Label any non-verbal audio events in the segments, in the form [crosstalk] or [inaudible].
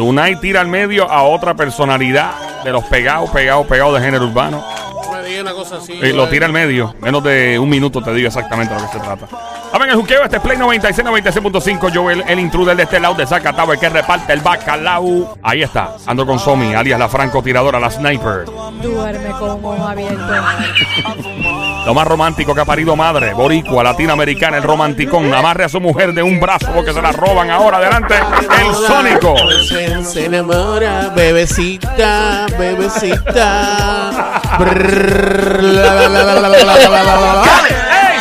Lunay tira al medio a otra personalidad de los pegados, pegados, pegados de género urbano. Cosa así. Y lo tira al medio. Menos de un minuto te digo exactamente de lo que se trata. A ver, el juqueo, este es Play 96, 96.5. Yo, el, el intruder de este lado de Zacatau, el que reparte el bacalao. Ahí está. Ando con Somi, alias la francotiradora, la sniper. Duerme con ojo abierto. [laughs] Lo más romántico que ha parido madre. Boricua, latinoamericana, el romanticón. Amarre a su mujer de un brazo porque se la roban ahora. Adelante, el sónico. Se, se enamora, bebecita, bebecita. Brrr, [laughs] [laughs] ¡Ey,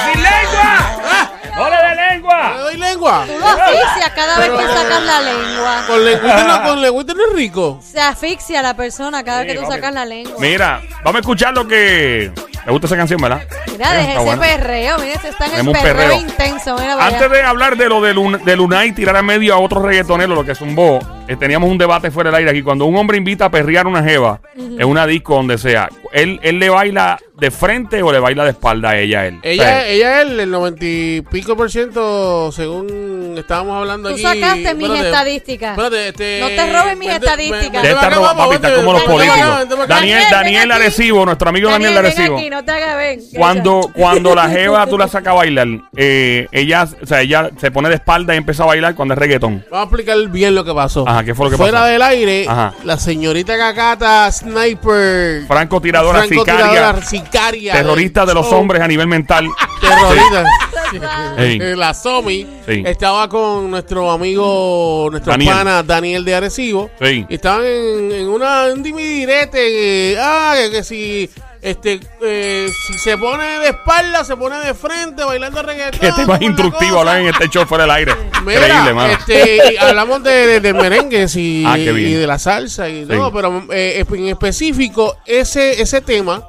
sin lengua! Ah. ¡Ole de lengua! ¡Le doy lengua! Asfixias cada vez que sacas la lengua. Con lengüita no, con lengüita no es rico. Se asfixia la persona cada vez Sí, que tú sacas la lengua. Mira, vamos a escuchar lo que. ¿Te gusta esa canción, verdad? Mira, Eh, deje ese buena. perreo. Mira, se está en el perreo, perreo. intenso. Mira, Antes de hablar de lo de, Lun de Lunay tirar a medio a otro reggaetonero, lo que zumbó, eh, teníamos un debate fuera del aire aquí. Cuando un hombre invita a perrear a una jeva en una disco donde sea, ¿él, ¿él le baila de frente o le baila de espalda a ella a él? Ella, O sea, ella es el 90 y pico por ciento, según estábamos hablando Tú aquí. sacaste mis Espérate, estadísticas. espérate, este, No te robes mis vente- estadísticas. acá, ropa, vamos, papi, como los políticos. Daniel, Daniel. Arecibo, nuestro amigo Daniel, ven Arecibo. aquí, no te hagas ven. Cuando, cuando la [laughs] jeva tú la sacas a bailar, eh, ella, o sea, ella se pone de espalda y empieza a bailar cuando es reggaetón. Vamos a explicar bien lo que pasó. Ajá, ¿qué fue lo que Fuera pasó? del aire, Ajá. la señorita Cacata Sniper. Francotiradora, francotiradora, sicaria, sicaria. terrorista de los hombres a nivel mental. [laughs] Terrorista. [laughs] La Somi Sí. estaba con nuestro amigo, nuestro Daniel. pana Daniel de Arecibo. Sí. Y estaban en, en una, un dimidirete. eh, ah, que, que si. Este, eh, si se pone de espalda, se pone de frente bailando reggaetón. Que te más como una instructivo hablar en este show fuera del aire. [laughs] Mira, Increíble, mano. este, y hablamos de, de, de merengues y, Ah, qué y de la salsa y Sí. todo, pero eh, en específico ese ese tema,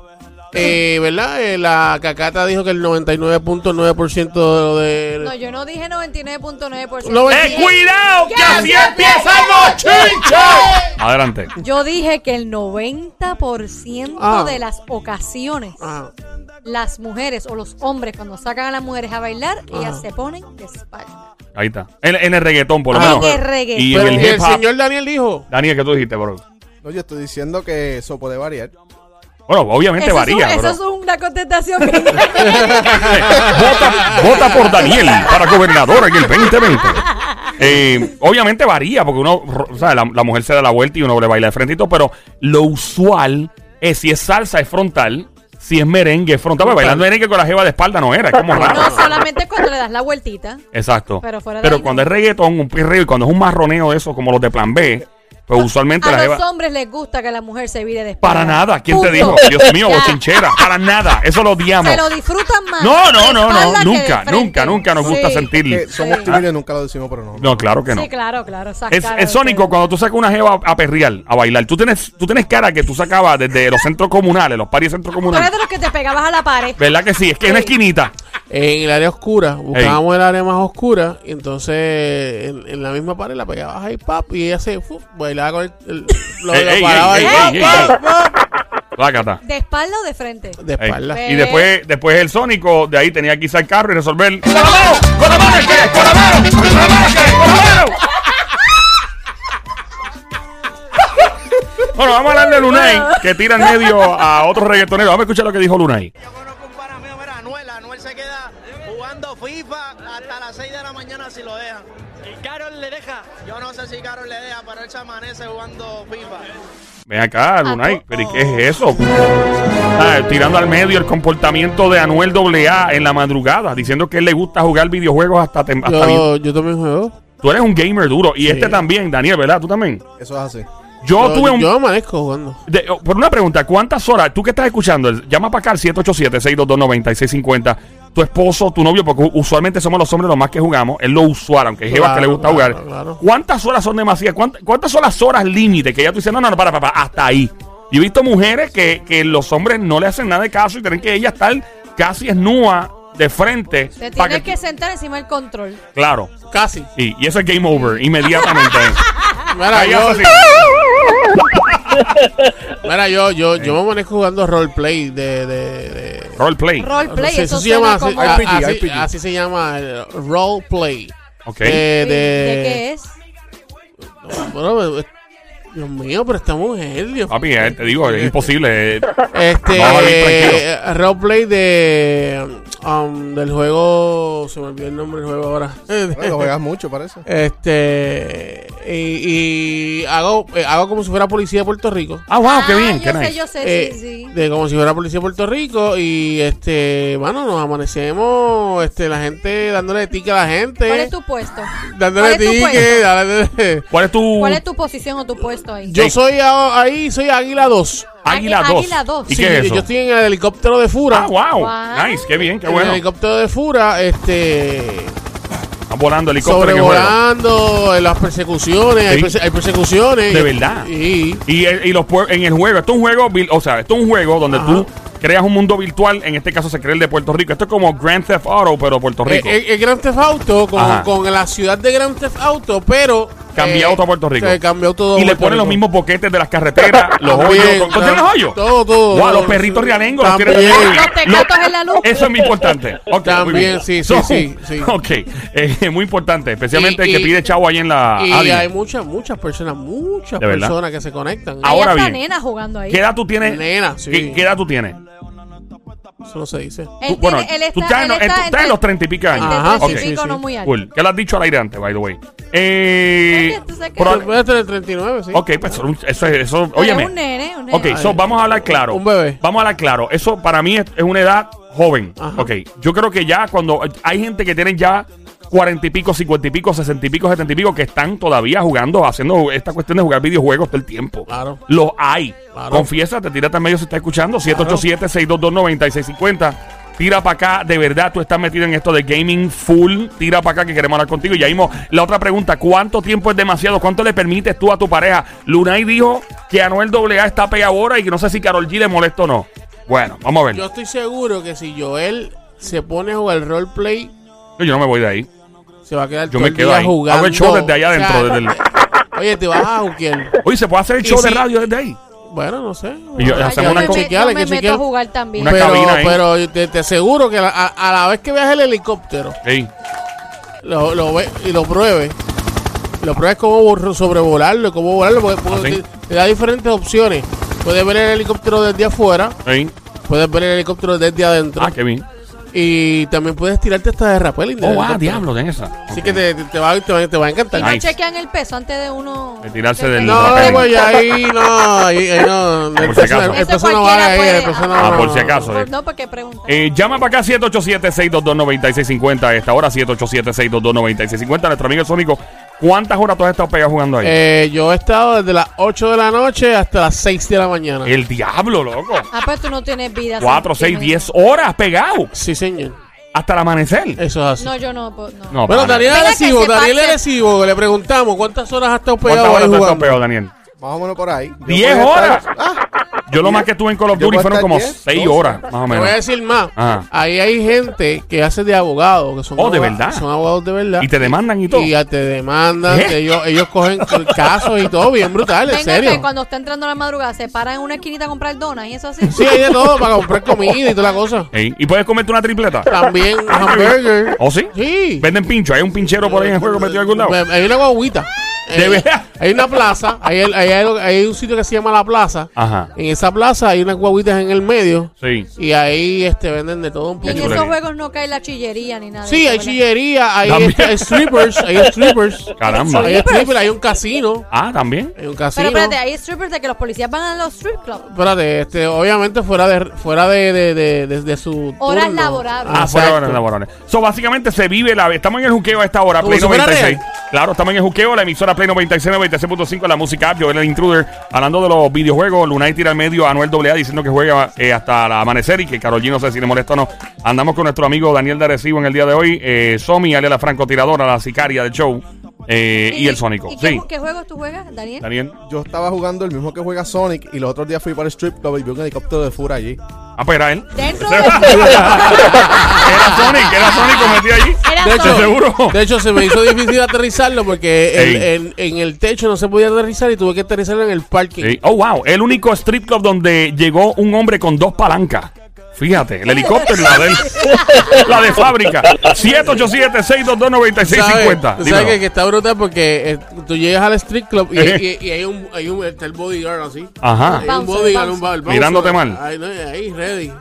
eh, ¿verdad? Eh, la Cacata dijo que el 99.9% de... No, yo no dije 99.9%. No, ¡Eh, cuidado! ¡Que así empiezan los chinches! [laughs] Adelante. Yo dije que el 90% Ah. de las ocasiones, Ajá. las mujeres o los hombres, cuando sacan a las mujeres a bailar, ellas se ponen de espalda. Ahí está. En, en el reggaetón, por lo Ah, menos. en el reggaetón. Y Pero el y el señor Daniel dijo... Daniel, ¿qué tú dijiste, bro? No, yo estoy diciendo que eso puede variar. Bueno, obviamente Eso, varía, es, un- eso es una contestación [laughs] vota, vota por Daniel para gobernador en el 2020. Eh, obviamente varía, porque uno, o sea, la, la mujer se da la vuelta y uno le baila de frente y todo, pero lo usual es si es salsa es frontal, si es merengue es frontal. Pues bailando merengue con la jeva de espalda no era, es como raro. No solamente cuando le das la vueltita. Exacto. Pero fuera de Pero ahí, cuando no. es reggaetón, un perreo y cuando es un marroneo de eso, como los de plan B, pues usualmente la A jeva. los hombres les gusta que la mujer se vire de espalda. Para nada, ¿quién te Punto. dijo? Dios mío, [laughs] Ya. bochinchera. Para nada, eso lo odiamos. Se lo disfrutan más. No, no, de no, no, espalda que de nunca, frente. nunca, nunca nos gusta Sí. sentir. Que somos Sí. tímidos nunca lo decimos, pero no. No, claro que no. Sí, claro, claro. esa Es, cara es de sónico ustedes. cuando tú sacas una jeva a perrear, a bailar. Tú tienes, tú tienes cara que tú sacabas desde los centros comunales, los paris centros Tú eres comunales. de los que te pegabas a la pared. ¿Verdad que sí? Es que es una Sí. esquinita. En el área oscura, buscábamos el área más oscura y entonces en, en la misma pared la pegabas ahí, pap, y ella se fu, bailaba con el, el- lo, [laughs] Ey, lo ey, paraba ey, ahí, ey, pap, ey, pap, pap, Lácata. ¿De espalda o de frente? de Ey. espalda. Y después, después el sónico de ahí tenía que irse al carro y resolver. ¡Con la mano! ¡Con la mano es que! ¡Con la mano! ¡Con la mano es que! ¡Con la mano! Bueno, vamos a hablar de Lunay, que tira en medio a otro reggaetonero. Vamos a escuchar lo que dijo Lunay. Yo las 6 de la mañana si lo dejan. ¿Y Carol le deja? Yo no sé si Carol le deja, pero él se amanece jugando FIFA. Ven acá, Lunay, pero ¿y qué es eso? Ah, tirando al medio el comportamiento de Anuel AA en la madrugada, diciendo que él le gusta jugar videojuegos hasta, hasta bien- Yo, yo también juego. Tú eres un gamer duro. Y este también, Daniel, ¿verdad? ¿Tú también? Eso es así. Yo, Yo, tuve un... yo amanezco jugando. de- oh, por una pregunta, ¿cuántas horas? Tú que estás escuchando, el- llama para acá al 787-622-9650. Tu esposo, tu novio, porque usualmente somos los hombres los más que jugamos. Es lo usual, aunque hay que le gusta claro, jugar. claro. ¿Cuántas horas son demasiadas? ¿Cuántas, cuántas son las horas límite que ya tú dices, no, no, no, para, para, para, hasta ahí? Yo he visto mujeres que, que los hombres no le hacen nada de caso y tienen que ella estar casi esnúa de frente. Te tienes que sentar encima del control. Claro. Casi. Y, y eso es game over inmediatamente. [laughs] Mira, mira, yo, yo, yo me amanezco jugando roleplay de, de, de Roleplay. Roleplay, Sí, eso, se llama así, como... a- RPG, así, RPG. así se llama el roleplay. Ok. De, ¿De, de- qué es? Bueno, Dios mío, pero esta mujer, Dios Papi, eh, te digo, es imposible. eh. Este, eh, roleplay de um, del juego, se me olvidó el nombre del juego ahora. [laughs] Bueno, juegas mucho, parece. Este y, y hago eh, hago como si fuera policía de Puerto Rico. Ah, wow, qué Ah, bien, yo qué sé, yo sé, Eh, sí, sí. De como si fuera policía de Puerto Rico y este, bueno, nos amanecemos, este, la gente dándole tique a la gente, ¿Cuál es tu puesto? dándole ¿Cuál es tu tique, [laughs] dándole- ¿Cuál es tu ¿Cuál es tu posición o tu puesto ahí? Yo soy ahí, soy Águila 2. Águila Águila 2? Águila dos. ¿Y Sí, qué es eso? yo estoy en el helicóptero de Fura. Ah, wow. Wow. Nice, qué bien, qué En bueno. el helicóptero de Fura, este, Están volando helicóptero en el juego. sobrevolando en las persecuciones, hay, Sí. perse- hay persecuciones. De verdad. Y, Y, el- y los pue- en el juego, esto es un juego, vil- o sea, esto es un juego donde Ajá. tú creas un mundo virtual, en este caso se crea el de Puerto Rico. Esto es como Grand Theft Auto, pero Puerto el, Rico. el- el Grand Theft Auto Ajá. con, con la ciudad de Grand Theft Auto, pero Cambiado todo a Puerto Rico. se cambió todo y le ponen los mismos boquetes de las carreteras, [laughs] los hoyos. ¿Con- ¿Contienen los hoyos? Todo, todo. Wow, los todo. perritos realengos los tienen. Los tecatos en la luz. Eso es muy importante. Ok, muy También, bien. sí, sí, sí, [laughs] sí. Ok, eh, muy importante, especialmente Y- el que y- pide chavo ahí en la. Y hay muchas, muchas personas, muchas personas que se conectan. Hay Ahora bien. nenas jugando ahí. ¿Qué edad tú tienes? Nena, sí. ¿Qué, qué edad tú tienes? Eso no se dice. Él Tú- bueno, tiene- él tú está, estás, en, él los- está tú estás en los treinta y pico años. Ajá, treinta sí, y sí, pico, sí. no muy alto. Cool. ¿Qué lo has dicho al aire antes, by the way? Eh, tú pero- Tú puedes tener 39, sí. ok, pues eso, eso, óyeme. es un nene, un nene. Ok, so, vamos a hablar claro. Un bebé. Vamos a hablar claro. Eso para mí es, es una edad joven. Ajá. Ok, yo creo que ya cuando hay gente que tiene ya cuarenta y pico, cincuenta y pico, sesenta y pico, setenta y pico que están todavía jugando, haciendo esta cuestión de jugar videojuegos todo el tiempo. Claro. Los hay. Claro. Confiesa, te tírate al medio si está escuchando. 787-622-9650. Tira para acá, de verdad, tú estás metido en esto de gaming full. Tira para acá que queremos hablar contigo. Y ya mismo, la otra pregunta: ¿cuánto tiempo es demasiado? ¿Cuánto le permites tú a tu pareja? Lunay dijo que Anuel AA está pegado ahora y que no sé si Carol G le molesta o no. Bueno, vamos a ver. Yo Yo, estoy seguro que si Joel se pone a jugar roleplay, no me voy de ahí. Se va a quedar Yo todo me el quedo día ahí. jugando. Hago el show desde allá O sea, adentro. desde el- [laughs] Oye, te vas a juquear. Oye, ¿se puede hacer el show de si- radio desde ahí? Bueno, no sé. Y yo- hacemos yo una me, chequear, yo hay me que meto chequear. a jugar también. Una pero, cabina ahí. pero te, te aseguro que a, a la vez que veas el helicóptero, Ey. lo, lo ve y lo pruebes, lo pruebes cómo bor- sobrevolarlo, cómo volarlo, porque, porque ¿Ah, te, te da diferentes opciones. Puedes ver el helicóptero desde afuera, Ey. puedes ver el helicóptero desde adentro, Ah, qué bien. Y también puedes tirarte hasta de del Oh, ah, helicóptero. diablo, ten esa. Así que te, te, va, te, va, te va a Y encantar. no Nice. chequean el peso antes de uno. De tirarse de- del- No, rappelling. pues ya ahí no, ahí, ahí no. El Por si acaso. el Eso peso no vale ahí, puede- el peso no Ah, por si acaso. Por- no, porque pregunta. Eh, llama para acá 787-622-9650 a esta hora, 787-622-9650. Nuestro amigo el Sónico, ¿cuántas horas tú has estado pegado jugando ahí? Eh, yo he estado desde las 8 de la noche hasta las 6 de la mañana. el diablo, loco. Ah, pues tú no tienes vida. 4, sin 6, ti, 10 horas pegado Sí, señor. hasta el amanecer. Eso es así. No, yo no. pues, no. No, bueno. Daniel Arecibo, Daniel. Arecibo, le preguntamos cuántas horas has estado ¿Cuántas pegado horas ahí tú has estado jugando. pegado, Daniel? Más o menos por ahí. Yo 10 puedo horas. estar- Ah, Yo lo más que estuve en Call of Duty fueron como 10, 6 12. horas, más o Te voy a menos. decir más. Ajá. Ahí hay gente que hace de abogado, que son, Oh, ¿de abogados- verdad? son abogados de verdad. Y te demandan y todo. Y ya te demandan, que ellos, ellos cogen casos y todo bien brutal, en serio. que cuando está entrando a la madrugada se para en una esquinita a comprar donas y eso así. Sí, hay de todo para comprar comida y toda la cosa. Ey, ¿Y puedes comerte una tripleta? También hamburger. ¿Oh, sí? Sí. Venden pincho. Hay un pinchero por ahí en el juego metido en algún lado. Hay una guaguita. ¿De Eh? [laughs] Hay una plaza, hay, hay, algo- hay un sitio que se llama La Plaza. Ajá. En esa plaza hay unas guaguitas en el medio Sí. y ahí este venden de todo un Y en poco. esos juegos no cae la chillería ni nada. Sí, hay ¿verdad? chillería, hay, este, hay strippers, hay [laughs] strippers. Caramba. Hay strippers, hay un casino. Ah, también. Hay un Pero espérate, hay strippers de que los policías van a los strip clubs. Espérate, este, obviamente fuera de fuera de, de, de, de- de su Horas turno. laborables. Ah, fuera de horas laborales. So, básicamente se vive la. Estamos en el juqueo a esta hora, Como Play si fuera 96. Claro, estamos en el juqueo, la emisora Play 96, 96.5, la música app, Joel el Intruder, hablando de los videojuegos. Lunay tira al medio Anuel AA diciendo que juega eh, hasta el amanecer y que Karol G no sé si le molesta o no. Andamos con nuestro amigo Daniel de Arecibo en el día de hoy. Eh, Somi, alias la francotiradora, la sicaria del show. Eh, y, el Sónico. ¿Y qué, Sí. qué juegos tú juegas, Daniel? Daniel. yo estaba jugando el mismo que juega Sonic y los otros días fui para el strip club y vi un helicóptero de Fura allí. Ah, pues era él. Dentro [laughs] de... Era Sonic, era Sonic metido allí. Era De hecho, seguro. De hecho, se me hizo difícil aterrizarlo porque en, en el techo no se podía aterrizar y tuve que aterrizarlo en el parking. Oh, wow. El único strip club donde llegó un hombre con dos palancas. Fíjate, el helicóptero, la de, [laughs] la de fábrica. 787-622-9650. ¿Sabes Dímelo. que, que está brutal? Porque eh, tú llegas al street club y, [laughs] y- y hay un, hay un está el bodyguard así. Ajá. Hay un bodyguard, un. Mirándote mal. Ahí, no, ahí, ready.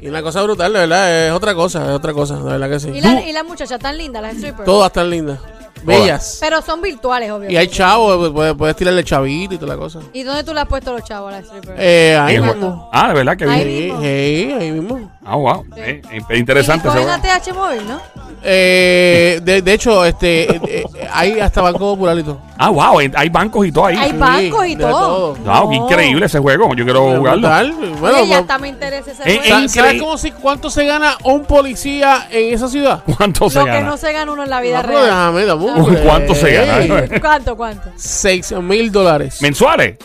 Y una cosa brutal, de verdad, es otra cosa, es otra cosa, de verdad que sí. Y, la, y las muchachas tan lindas, las strippers. Todas están lindas, bellas. Pero son virtuales, obvio. Y hay chavos, pues, puedes, puedes tirarle chavito y toda la cosa. ¿Y dónde tú le has puesto a los chavos a las strippers? Eh, ahí mismo. Ah, de verdad que Ahí bien. Sí, mismo. sí, ahí mismo. Ah, wow. Eh, eh, interesante y ese cogen. ATH móvil, ¿no? Eh, de, de hecho, este, eh, eh, hay hasta Banco Popular y todo. Ah, wow. eh, Hay bancos y todo ahí. Hay Sí, bancos y todo. todo. Wow, qué increíble ese juego. Yo quiero jugarlo. brutal. Bueno, Oye, ya hasta me interesa ese Eh, juego. eh, ¿sabes- ¿Sabes increí- cómo si, cuánto se gana un policía en esa ciudad? [laughs] ¿Cuánto se Lo que gana? no se gana uno en la vida No, real. déjame, ¿cuánto se gana? [laughs] ¿Cuánto, cuánto? 6 mil dólares. ¿Mensuales?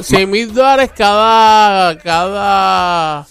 6 mil dólares cada, cada,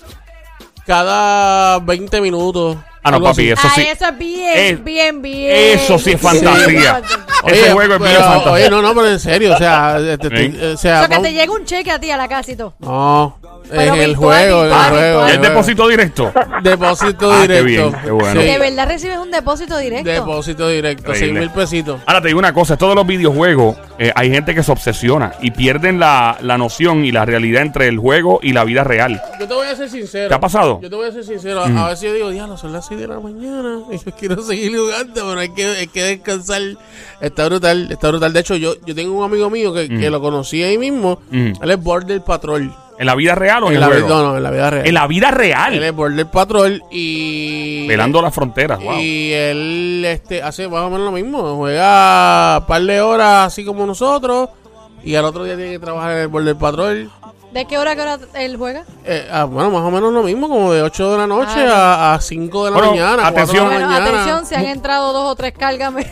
cada 20 minutos. Ah, no, papi, eso ah, sí. eso es bien, Es- bien, bien. eso sí es fantasía. Ese juego es bien fantasía. Oye, no, no, pero en serio, o sea, este, Sí. te- o sea, O sea, que te llega un cheque a ti a la casa y todo. no, en el juego, en el juego. virtual. ¿Y en el depósito directo? Depósito Ah, qué directo. bien, qué bueno. Sí, De verdad recibes un depósito directo. Depósito directo, 6 Increíble. mil pesitos. Ahora te digo una cosa, todos los videojuegos, eh, hay gente que se obsesiona y pierden la, la noción y la realidad entre el juego y la vida real. Yo te voy a ser sincero. ¿Te ha pasado? Yo te voy a ser sincero. A- A veces yo digo, diablo, son las 6 de la mañana. Y yo quiero [laughs] seguir jugando, pero hay que, hay que descansar. Está brutal, está brutal. De hecho, yo, yo tengo un amigo mío que, que lo conocí ahí mismo. Mm. Él es Border Patrol. ¿En la vida real o en, En el la, juego? vi- no, no, en la vida real. En la vida Él real. es Border Patrol y. Velando las fronteras, wow. Y él este, hace más o menos lo mismo. Juega un par de horas así como nosotros. Y al otro día tiene que trabajar en el Border Patrol. ¿De qué hora, qué hora él juega? Eh, ah, bueno, más o menos lo mismo, como de 8 de la noche Ah, a, a 5 de la Bueno, mañana. 4 atención. de la Bueno, mañana. atención, si han entrado dos o tres cárgame. [laughs] [laughs]